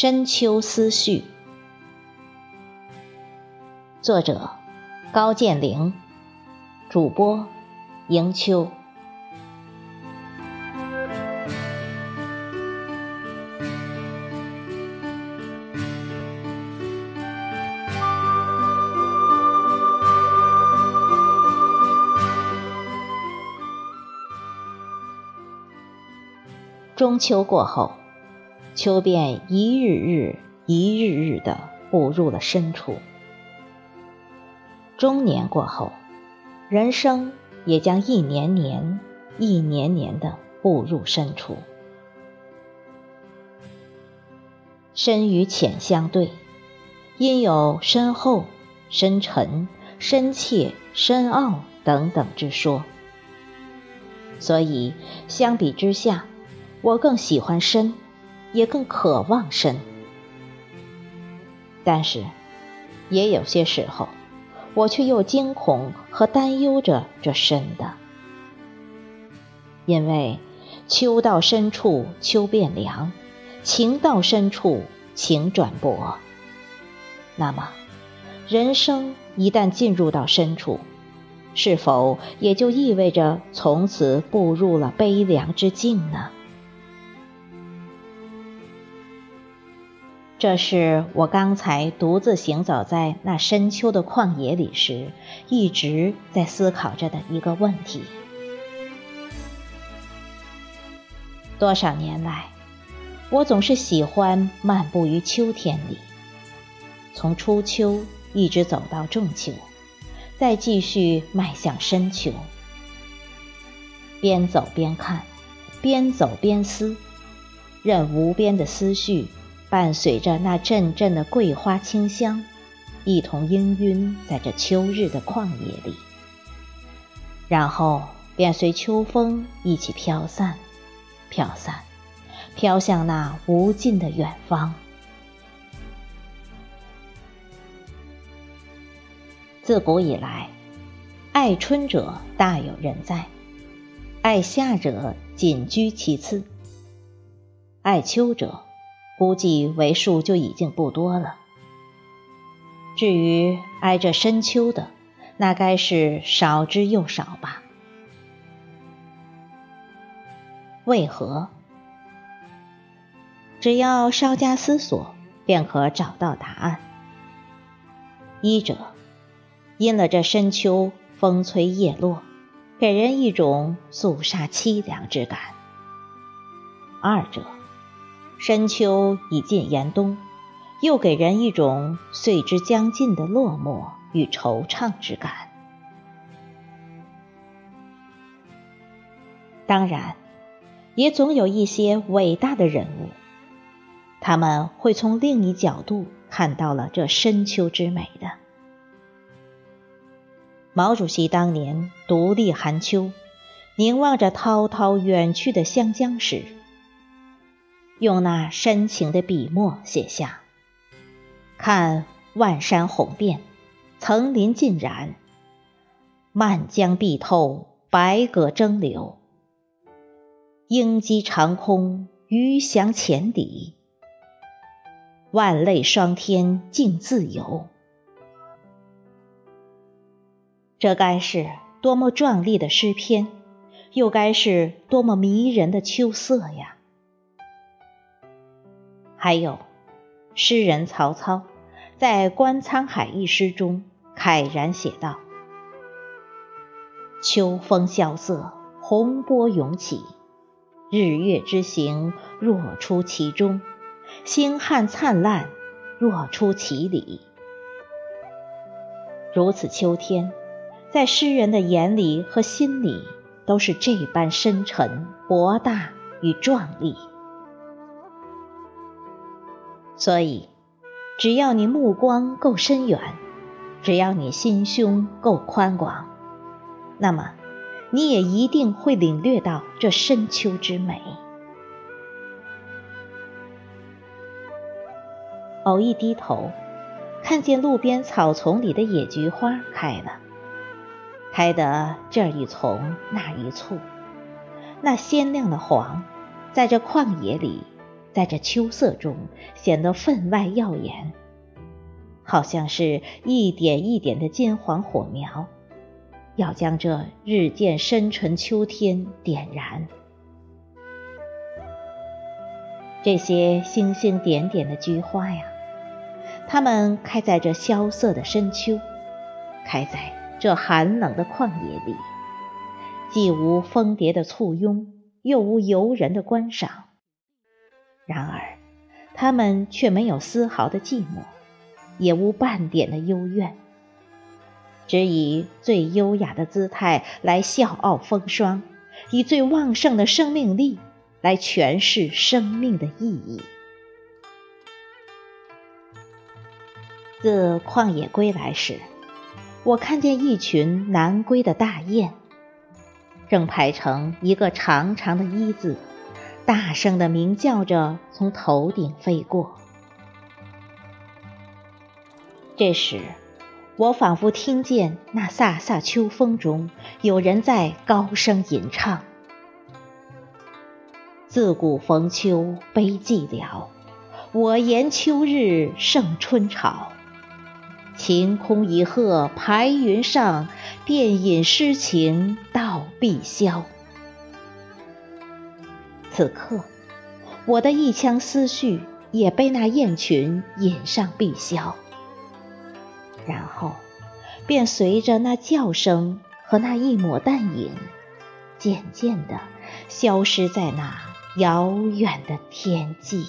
深秋思绪，作者高建玲，主播迎秋。中秋过后。秋便一日日、一日日的步入了深处，中年过后，人生也将一年年、一年年的步入深处。深与浅相对，因有深厚、深沉、深切、深奥等等之说，所以相比之下，我更喜欢深。也更渴望深，但是也有些时候，我却又惊恐和担忧着这深的，因为秋到深处秋变凉，情到深处情转薄。那么，人生一旦进入到深处，是否也就意味着从此步入了悲凉之境呢？这是我刚才独自行走在那深秋的旷野里时，一直在思考着的一个问题。多少年来，我总是喜欢漫步于秋天里，从初秋一直走到仲秋，再继续迈向深秋。边走边看，边走边思，任无边的思绪。伴随着那阵阵的桂花清香，一同氤氲在这秋日的旷野里，然后便随秋风一起飘散，飘散，飘向那无尽的远方。自古以来，爱春者大有人在，爱夏者仅居其次，爱秋者。估计为数就已经不多了。至于挨着深秋的，那该是少之又少吧？为何？只要稍加思索，便可找到答案。一者，因了这深秋风吹叶落，给人一种肃杀凄凉之感；二者。深秋已近严冬，又给人一种岁之将尽的落寞与惆怅之感。当然，也总有一些伟大的人物，他们会从另一角度看到了这深秋之美的。毛主席当年独立寒秋，凝望着滔滔远去的湘江时。用那深情的笔墨写下：“看万山红遍，层林尽染；漫江碧透，百舸争流。鹰击长空，鱼翔浅底。万类霜天竞自由。”这该是多么壮丽的诗篇，又该是多么迷人的秋色呀！还有，诗人曹操在《观沧海》一诗中慨然写道：“秋风萧瑟，洪波涌起，日月之行若出其中，星汉灿烂若出其里。”如此秋天，在诗人的眼里和心里，都是这般深沉、博大与壮丽。所以，只要你目光够深远，只要你心胸够宽广，那么你也一定会领略到这深秋之美。偶一低头，看见路边草丛里的野菊花开了，开得这一丛那一簇，那鲜亮的黄，在这旷野里。在这秋色中显得分外耀眼，好像是一点一点的金黄火苗，要将这日渐深沉秋天点燃。这些星星点点的菊花呀，它们开在这萧瑟的深秋，开在这寒冷的旷野里，既无蜂蝶的簇拥，又无游人的观赏。然而，他们却没有丝毫的寂寞，也无半点的幽怨，只以最优雅的姿态来笑傲风霜，以最旺盛的生命力来诠释生命的意义。自旷野归来时，我看见一群南归的大雁，正排成一个长长的“一”字。大声的鸣叫着，从头顶飞过。这时，我仿佛听见那飒飒秋风中有人在高声吟唱：“自古逢秋悲寂寥，我言秋日胜春朝。晴空一鹤排云上，便引诗情到碧霄。”此刻，我的一腔思绪也被那雁群引上碧霄，然后便随着那叫声和那一抹淡影，渐渐地消失在那遥远的天际。